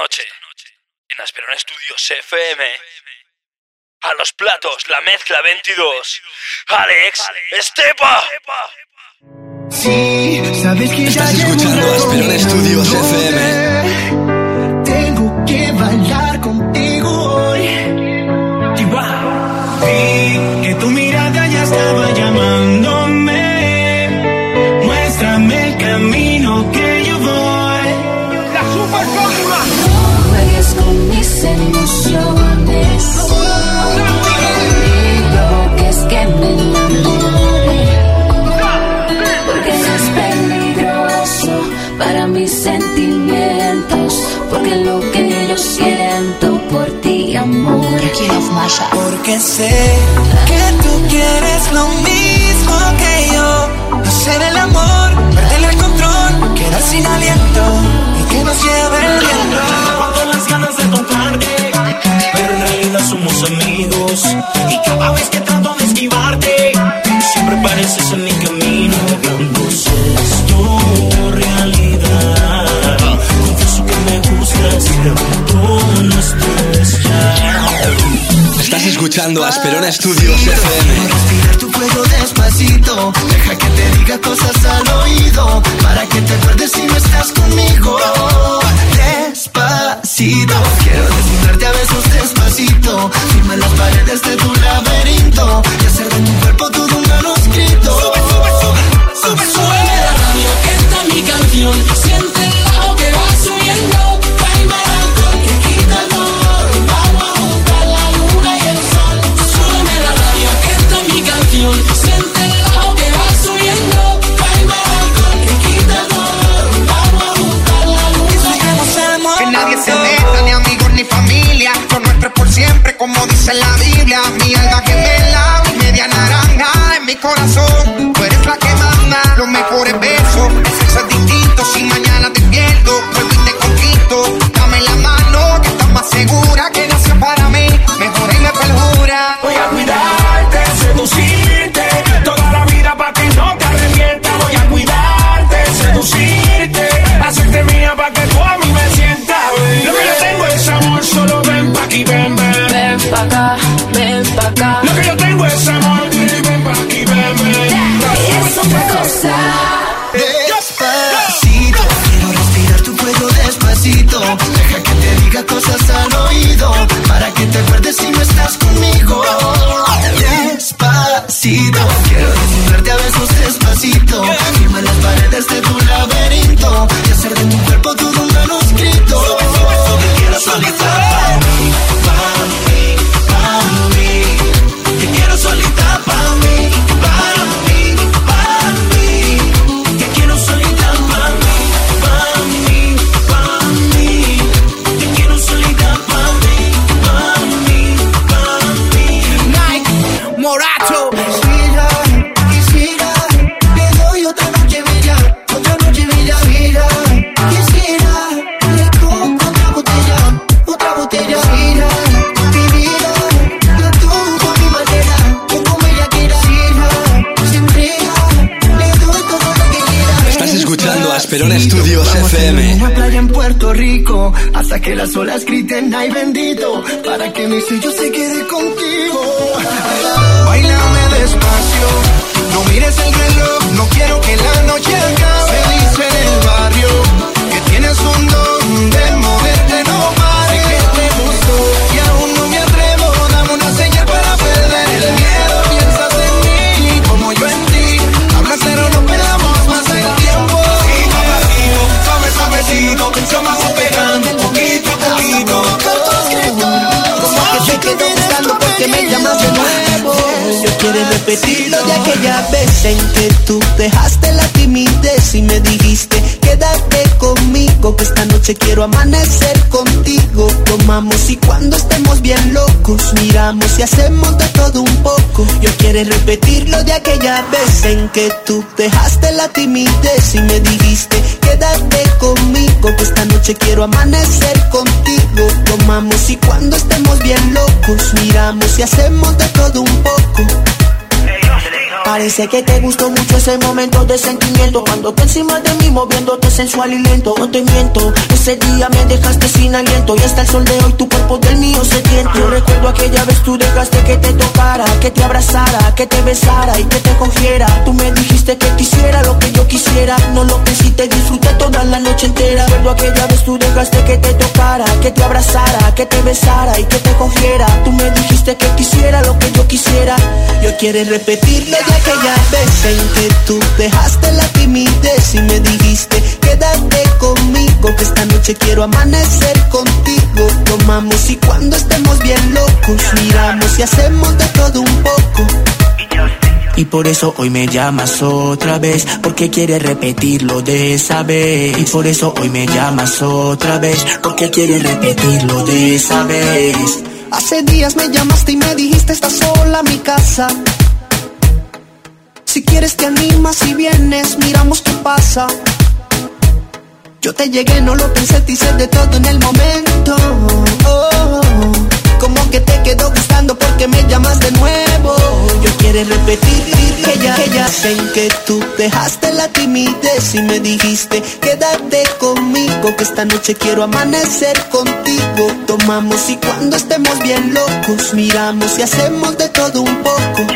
noche, en Asperón Estudios FM, a los platos, la mezcla 22, Alex Estepa. Sí, sabes que ya Estás escuchando Asperón Estudios FM. Porque sé que tú quieres lo mismo que yo. Hacer el amor, perder el control, quedar sin aliento y que nos lleve el viento. Cuando las ganas de tocarte, pero en realidad somos amigos. Y cada vez que trato de esquivarte, siempre pareces en mi camino. Entonces tu realidad. Confieso que me gustas, pero tú no estás escuchando Asperona Studios FM. Respirar tu cuello despacito, deja que te diga cosas al oído, para que te acuerdes si no estás conmigo. Despacito, quiero decirte tomamos y cuando estemos bien locos miramos y hacemos de todo un poco. Yo quiero repetir lo de aquella vez en que tú dejaste la timidez y me dijiste quédate conmigo que esta noche quiero amanecer contigo. Tomamos y cuando estemos bien locos miramos y hacemos de todo un poco. Parece que te gustó mucho ese momento de sentimiento. Cuando te encima de mí moviéndote sensual y lento. No te miento, ese día me dejaste sin aliento. Y hasta el sol de hoy tu cuerpo del mío se tienta Yo recuerdo aquella vez tú dejaste que te tocara Que te abrazara, que te besara y que te cogiera. Tú me dijiste que quisiera lo que yo quisiera. No lo que te disfruté toda la noche entera. Recuerdo aquella vez tú dejaste que te tocara Que te abrazara, que te besara y que te cogiera. Tú me dijiste que quisiera lo que yo quisiera. Yo quiero repetirlo de aquella vez en que tú dejaste la timidez y me dijiste quédate conmigo que esta noche quiero amanecer contigo. Tomamos y cuando estemos bien locos miramos y hacemos de todo un poco. Y por eso hoy me llamas otra vez Porque quieres repetirlo de esa vez. Y por eso hoy me llamas otra vez Porque quieres repetirlo de esa vez. Hace días me llamaste y me dijiste estás sola a mi casa si quieres te animas y vienes, miramos qué pasa. Yo te llegué, no lo pensé, te hice de todo en el momento. Oh, como que te quedó gustando porque me llamas de nuevo. Yo quiero repetir que ya, que ya sé que tú dejaste la timidez y me dijiste quédate conmigo que esta noche quiero amanecer contigo. Tomamos y cuando estemos bien locos miramos y hacemos de todo un poco.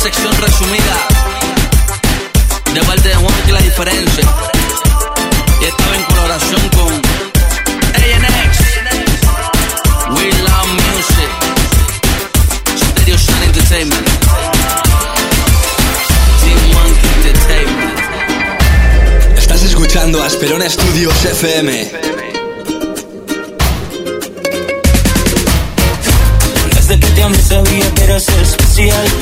Sección resumida. De parte de Juan que la diferencia. Y estaba en colaboración con ANX. We love music. Stereo Sun Entertainment. Team Entertainment. Estás escuchando Asperona Studios FM. Desde que te amé sabía que eras especial.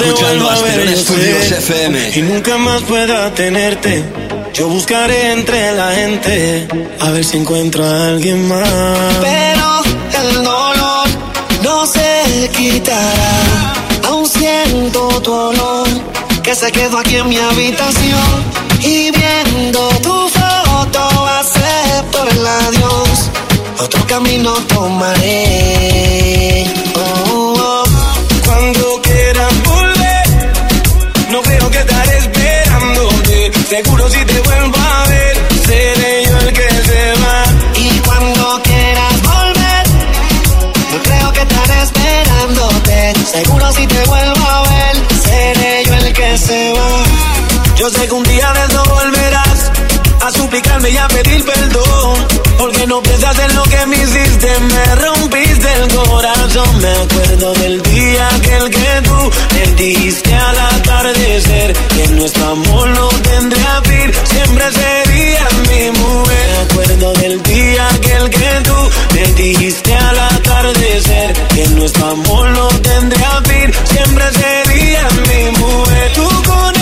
escuchando Asperón Estudios FM. Y nunca más pueda tenerte. Yo buscaré entre la gente a ver si encuentro a alguien más. Pero el dolor no se quitará. Aún siento tu olor que se quedó aquí en mi habitación. Y viendo tu foto, acepto el adiós. Otro camino tomaré. Oh. Seguro si te vuelvo a ver, seré yo el que se va. Y cuando quieras volver, no creo que estaré esperándote. Seguro si te vuelvo a ver, seré yo el que se va. Yo sé que un día de eso suplicarme y a pedir perdón. Porque no pensaste en lo que me hiciste, me rompiste el corazón. Me acuerdo del día aquel que tú me diste al atardecer. Que nuestro amor no tendría fin, siempre sería mi mujer. Me acuerdo del día aquel que tú me dijiste al atardecer. Que nuestro amor no tendría fin, siempre sería mi mujer. Tú con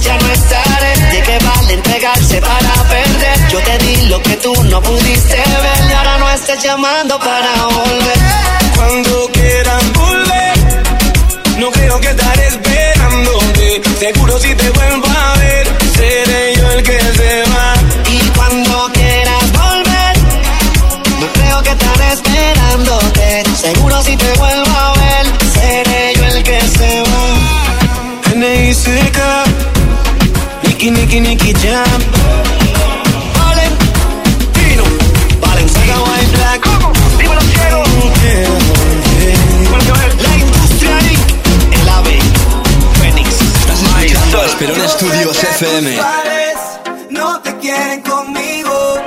ya no estaré. De que vale pegarse para perder. Yo te di lo que tú no pudiste ver. Y ahora no estés llamando para volver. Cuando quieran volver, no creo que estaré esperándote. Seguro Perón Estudios FM. No te quieren conmigo.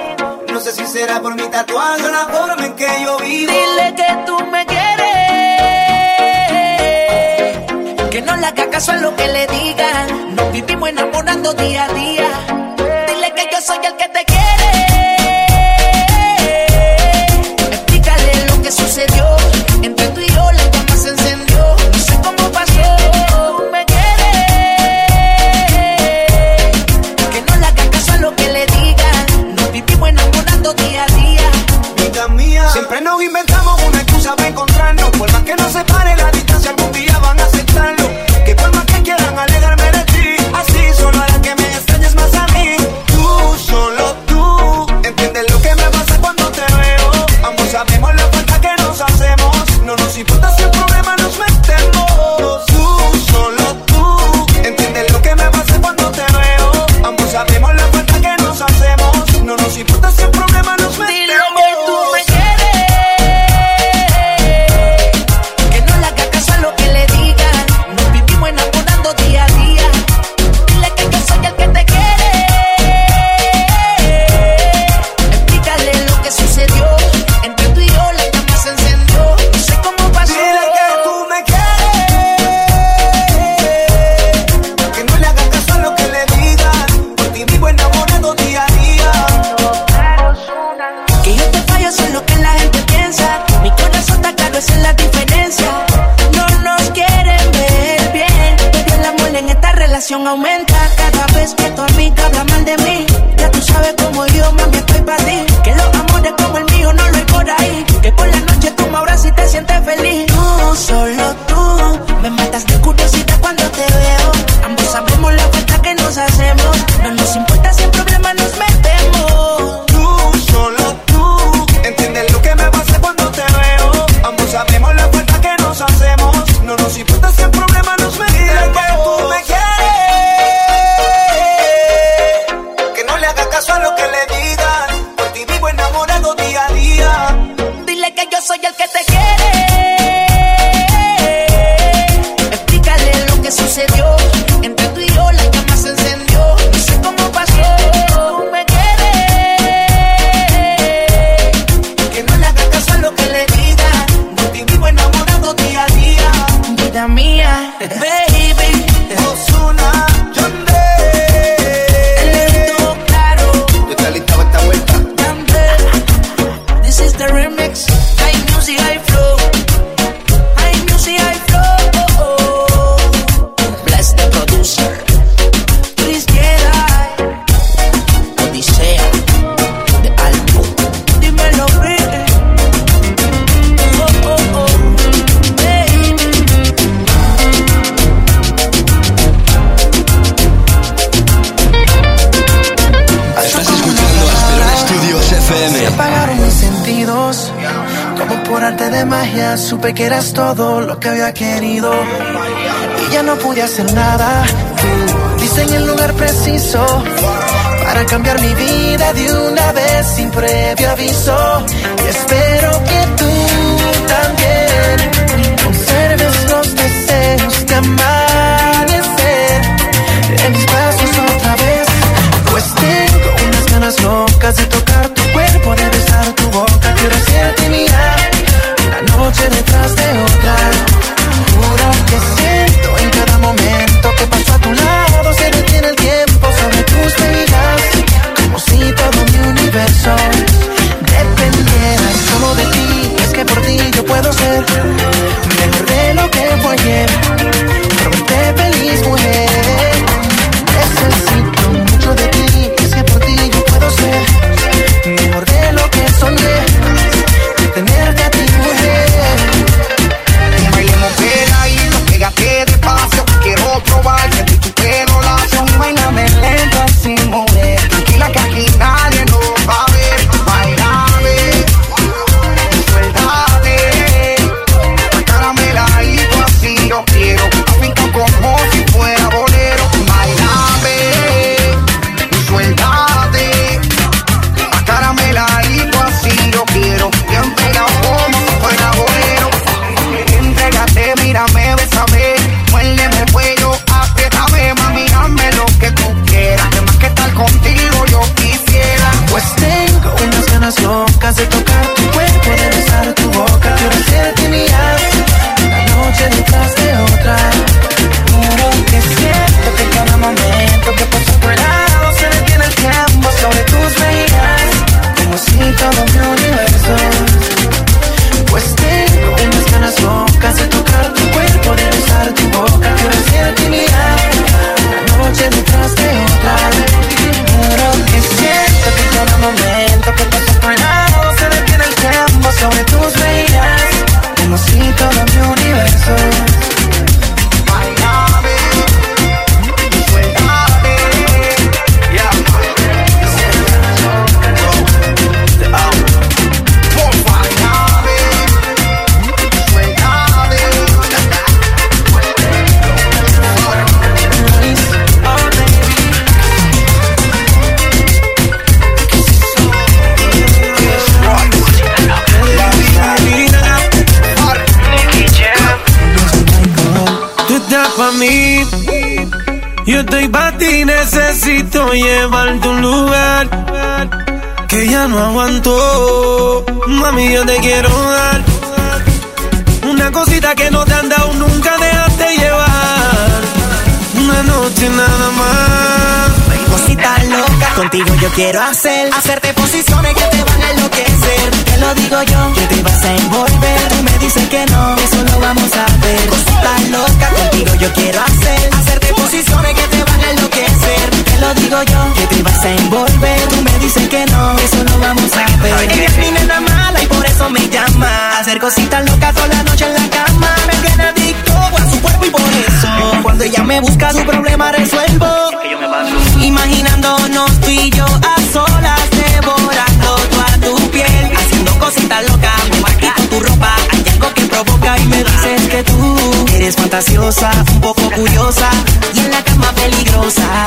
No sé si será por mi tatuaje o la forma en que yo vivo. Dile que tú me quieres. Que no le haga caso a lo que le digan. Nos vivimos enamorando día a día. Dile que yo soy el que te presión aumenta. Cada vez que tu amiga habla supe que eras todo lo que había querido. Y ya no pude hacer nada. Tú en el lugar preciso para cambiar mi vida de una vez sin previo aviso. Y espero que tú también conserves los deseos de amanecer en mis brazos otra vez. Pues tengo unas ganas locas de tocar tu cuerpo de noche detrás de otra. Jura que siento en cada momento que paso a tu lado. Se detiene el tiempo sobre tus miradas. Como si todo mi universo dependiera solo de ti. Es que por ti yo puedo ser mejor de lo que voy a mí. Yo estoy para ti, necesito llevarte un lugar que ya no aguanto. Mami, yo te quiero dar una cosita que no te han dado nunca, déjate llevar. Una noche nada más. Contigo yo quiero hacer Hacerte posiciones que te van a enloquecer. Te lo digo yo, que te vas a envolver. Tú me dices que no, eso lo vamos a ver. Cosita loca, contigo yo quiero hacer Hacerte posiciones que te van a enloquecer. Te lo digo yo, que te vas a envolver. Tú me dices que no, eso lo vamos a ver. Ella es mi nena mala y por eso me llama. Hacer cositas locas toda la noche en la cama. Me tiene adicto a su cuerpo y por eso Cuando ella me busca su problema resuelvo Imaginándonos tú y yo a solas Devorando toda tu piel Haciendo cositas locas Me tu ropa Hay algo que provoca y me dices que tú Eres fantasiosa, un poco curiosa Y en la cama peligrosa.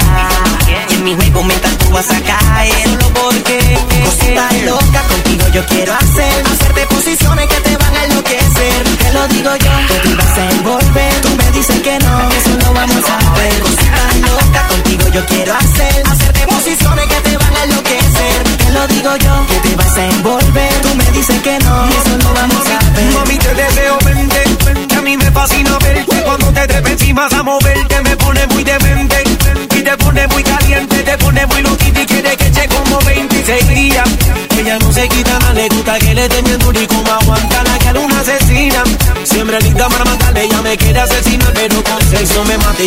Y en mi juego mental tú vas a caer Solo porque Cositas locas contigo yo quiero hacer Hacerte posiciones que te van a enloquecer. Te lo digo yo, que te vas a envolver Tú me dices que no, eso no vamos a ver locas contigo yo quiero hacer. Hacerte posiciones que te van a enloquecer. Te lo digo yo, que te vas a envolver. Tú me dices que no, eso no vamos a ver. Mami, te deseo mente, que a mí me fascina verte.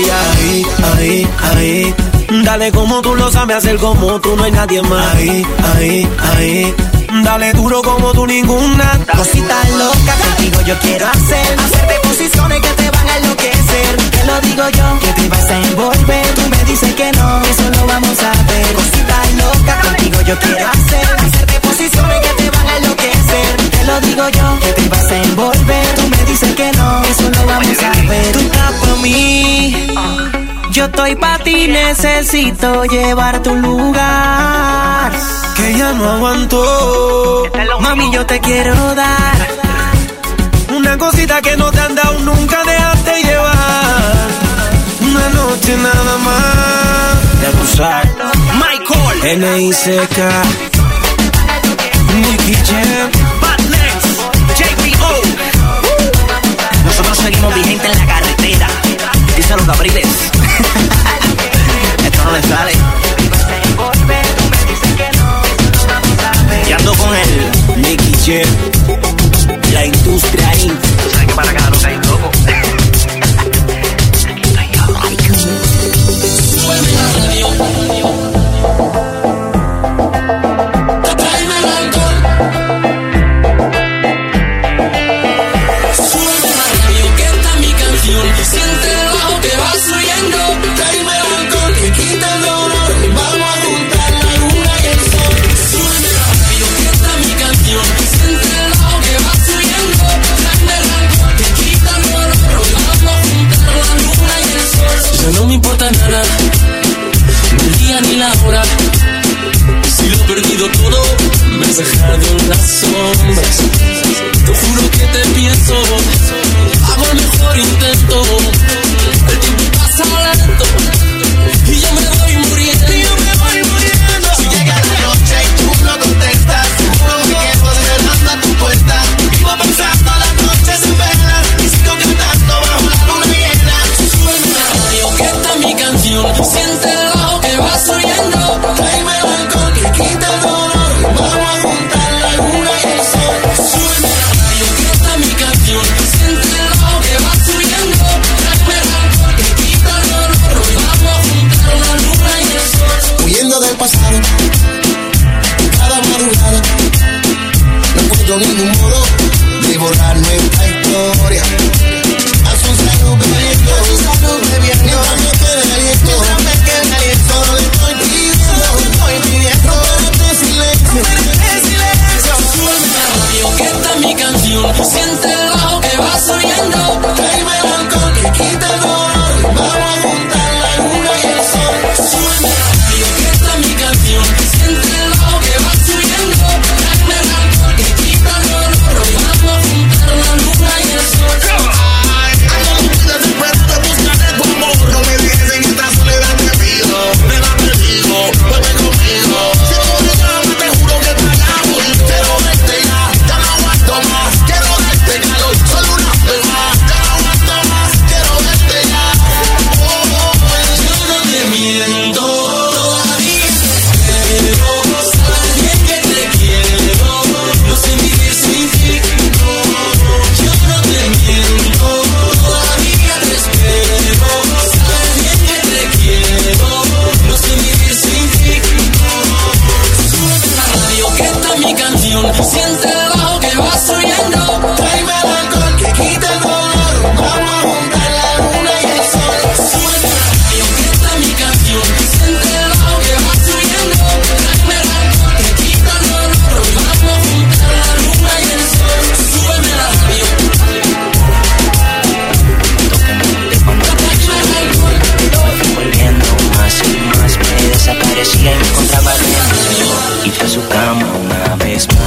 Ya. Ahí, ahí, ahí. Dale como tú lo sabes hacer, como tú no hay nadie más. Ahí, ahí, ahí. Dale duro como tú ninguna. Cositas locas contigo yo quiero hacer Hacerte posiciones que te van a enloquecer Te lo digo yo, que te vas a envolver Tú me dices que no, eso lo vamos a ver Cositas locas contigo yo quiero hacer Hacerte posiciones que te van a enloquecer Te lo digo yo, que te vas a envolver Tú me dices que no, eso lo vamos a ver Tú estás por mí yo estoy pa' ti, necesito llevarte a un lugar Que ya no aguanto. Mami, yo te quiero dar Una cosita que no te han dado nunca, déjate llevar. Una noche nada más. De abusar. Michael. N.I.C.K. Nicky Jam. Vigentes en la carretera. Díselo, Gabriles. Esto no le sale. Y ando con él. Nicky Jam. mão na mesma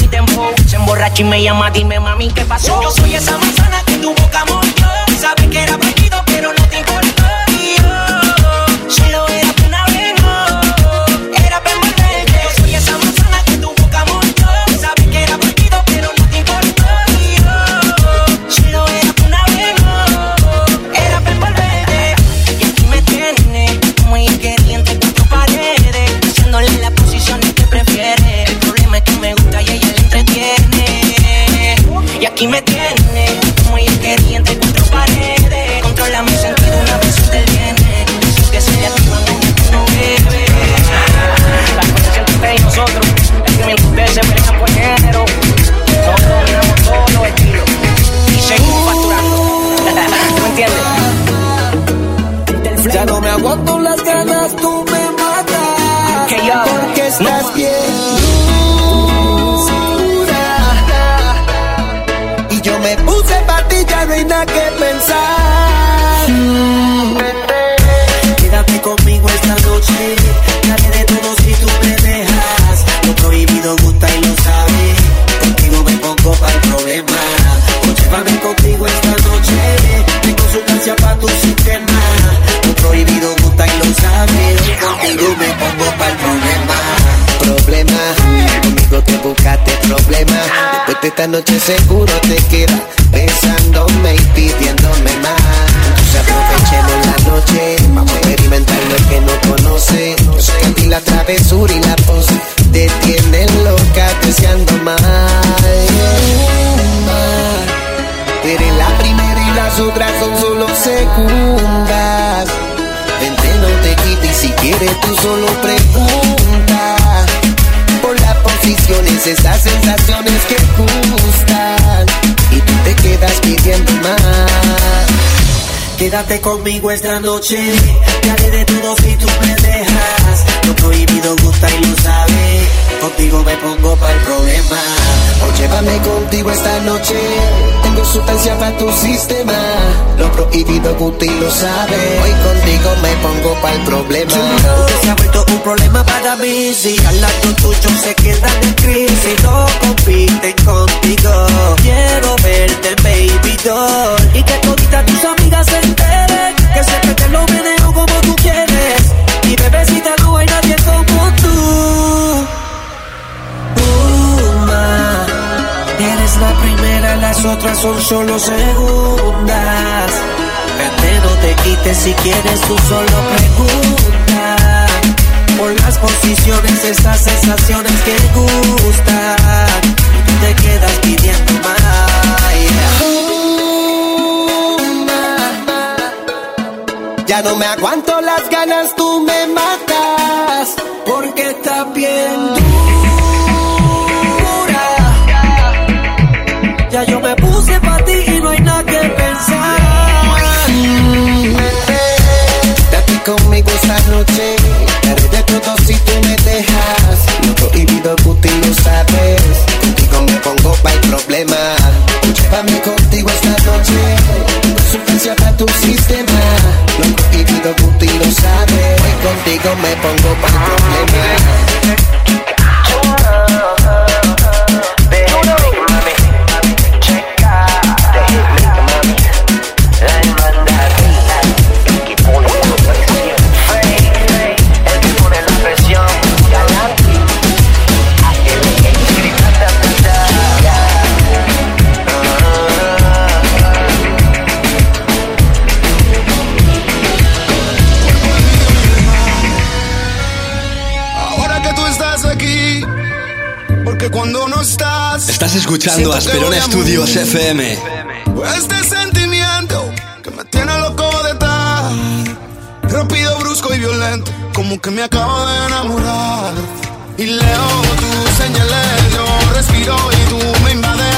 y tempo. Se emborracha y me llama, dime mami, ¿qué pasó? Yo soy esa manzana que tu boca mordió. Sabes que era prohibido, pero no te importa. Vete esta noche seguro te queda besándome y pidiéndome más. Entonces aprovechemos la noche, vamos a experimentar lo que no conoce. Yo sé la travesura y la pose te tienen loca deseando más. Eres la primera y las otras son solo segundas. Vente, no te quites y si quieres tú solo preguntas. Esas sensaciones que gustan y tú te quedas pidiendo más. Quédate conmigo esta noche, te haré de todo si tú me dejas. Lo prohibido gusta y lo sabes contigo me pongo para el problema. O llévame contigo esta noche. Tengo sustancia para tu sistema. Lo prohibido Guti lo sabe. Hoy contigo me pongo para el problema. Tú te has vuelto un problema para mí. Si al lado tuyo se queda en crisis. No compiten contigo. Quiero verte, el baby doll. Y que todita tus amigas se enteren. Que siempre te lo vienen primera, las otras son solo segundas. Vete, no te quites si quieres, tú solo pregunta. Por las posiciones, esas sensaciones que gustan. Y tú te quedas pidiendo más. Yeah. Ya no me aguanto las ganas, tú me matas. Porque está bien. sustancia para tu sistema. Lo prohibido, tú y lo sabes. Hoy contigo me pongo para problemas. Estás escuchando Asperona Studios FM. Este sentimiento que me tiene loco detrás, rápido, brusco y violento, como que me acabo de enamorar. Y leo tus señales, yo respiro y tú me invades.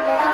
Yeah.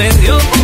Me dio.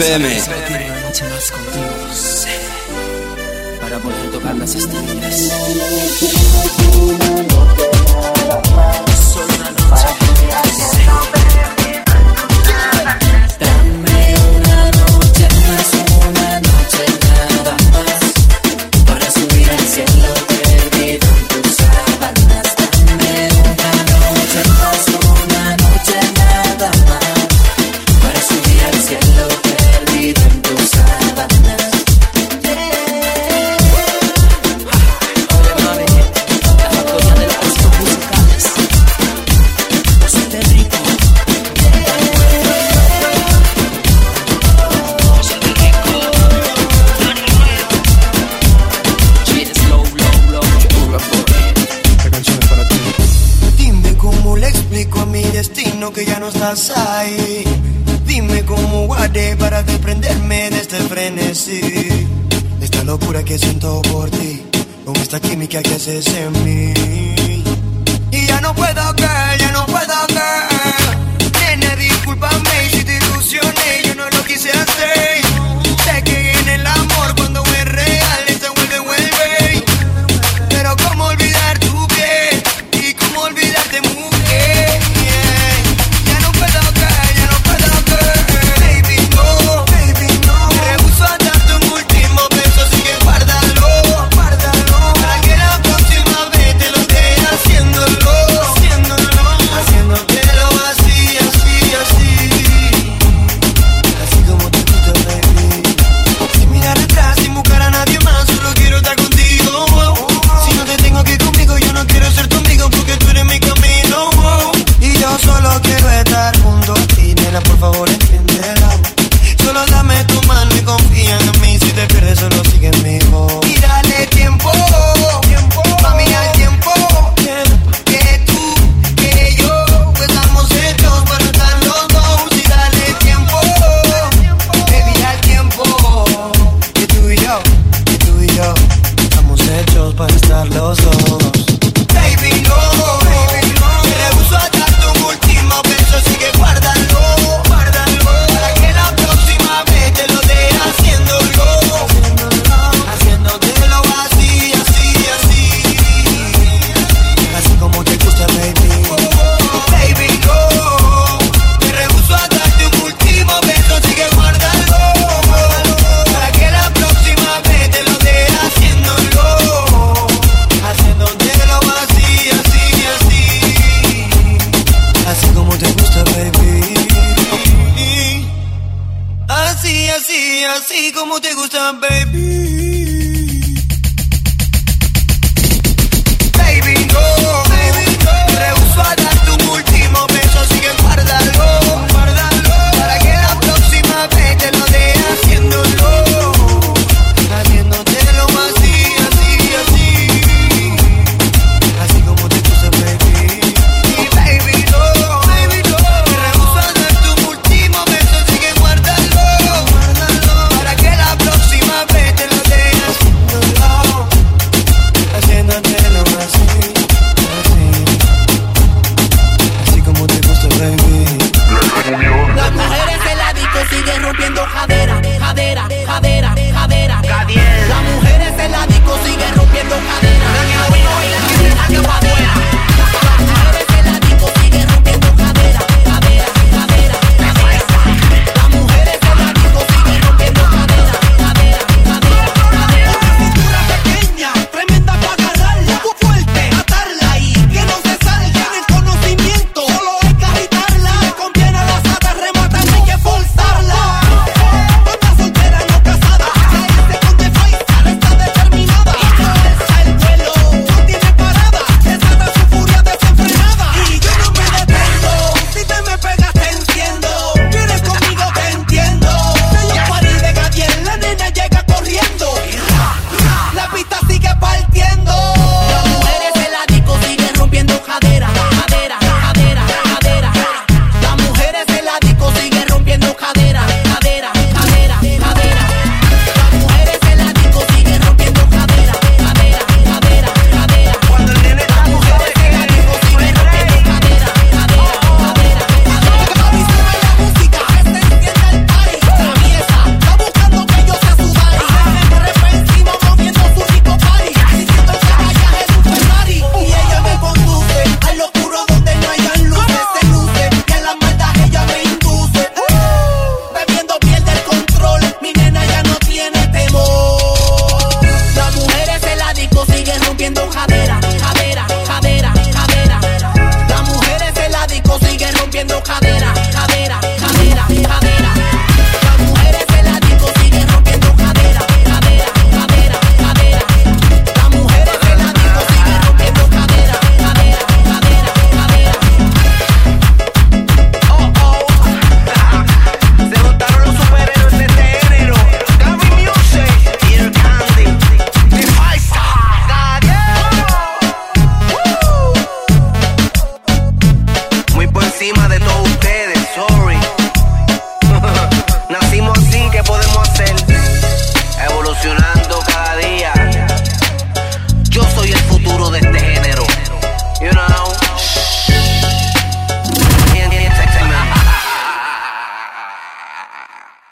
FM. Una noche más contigo, para poder tocar las estrellas. Solo una noche más.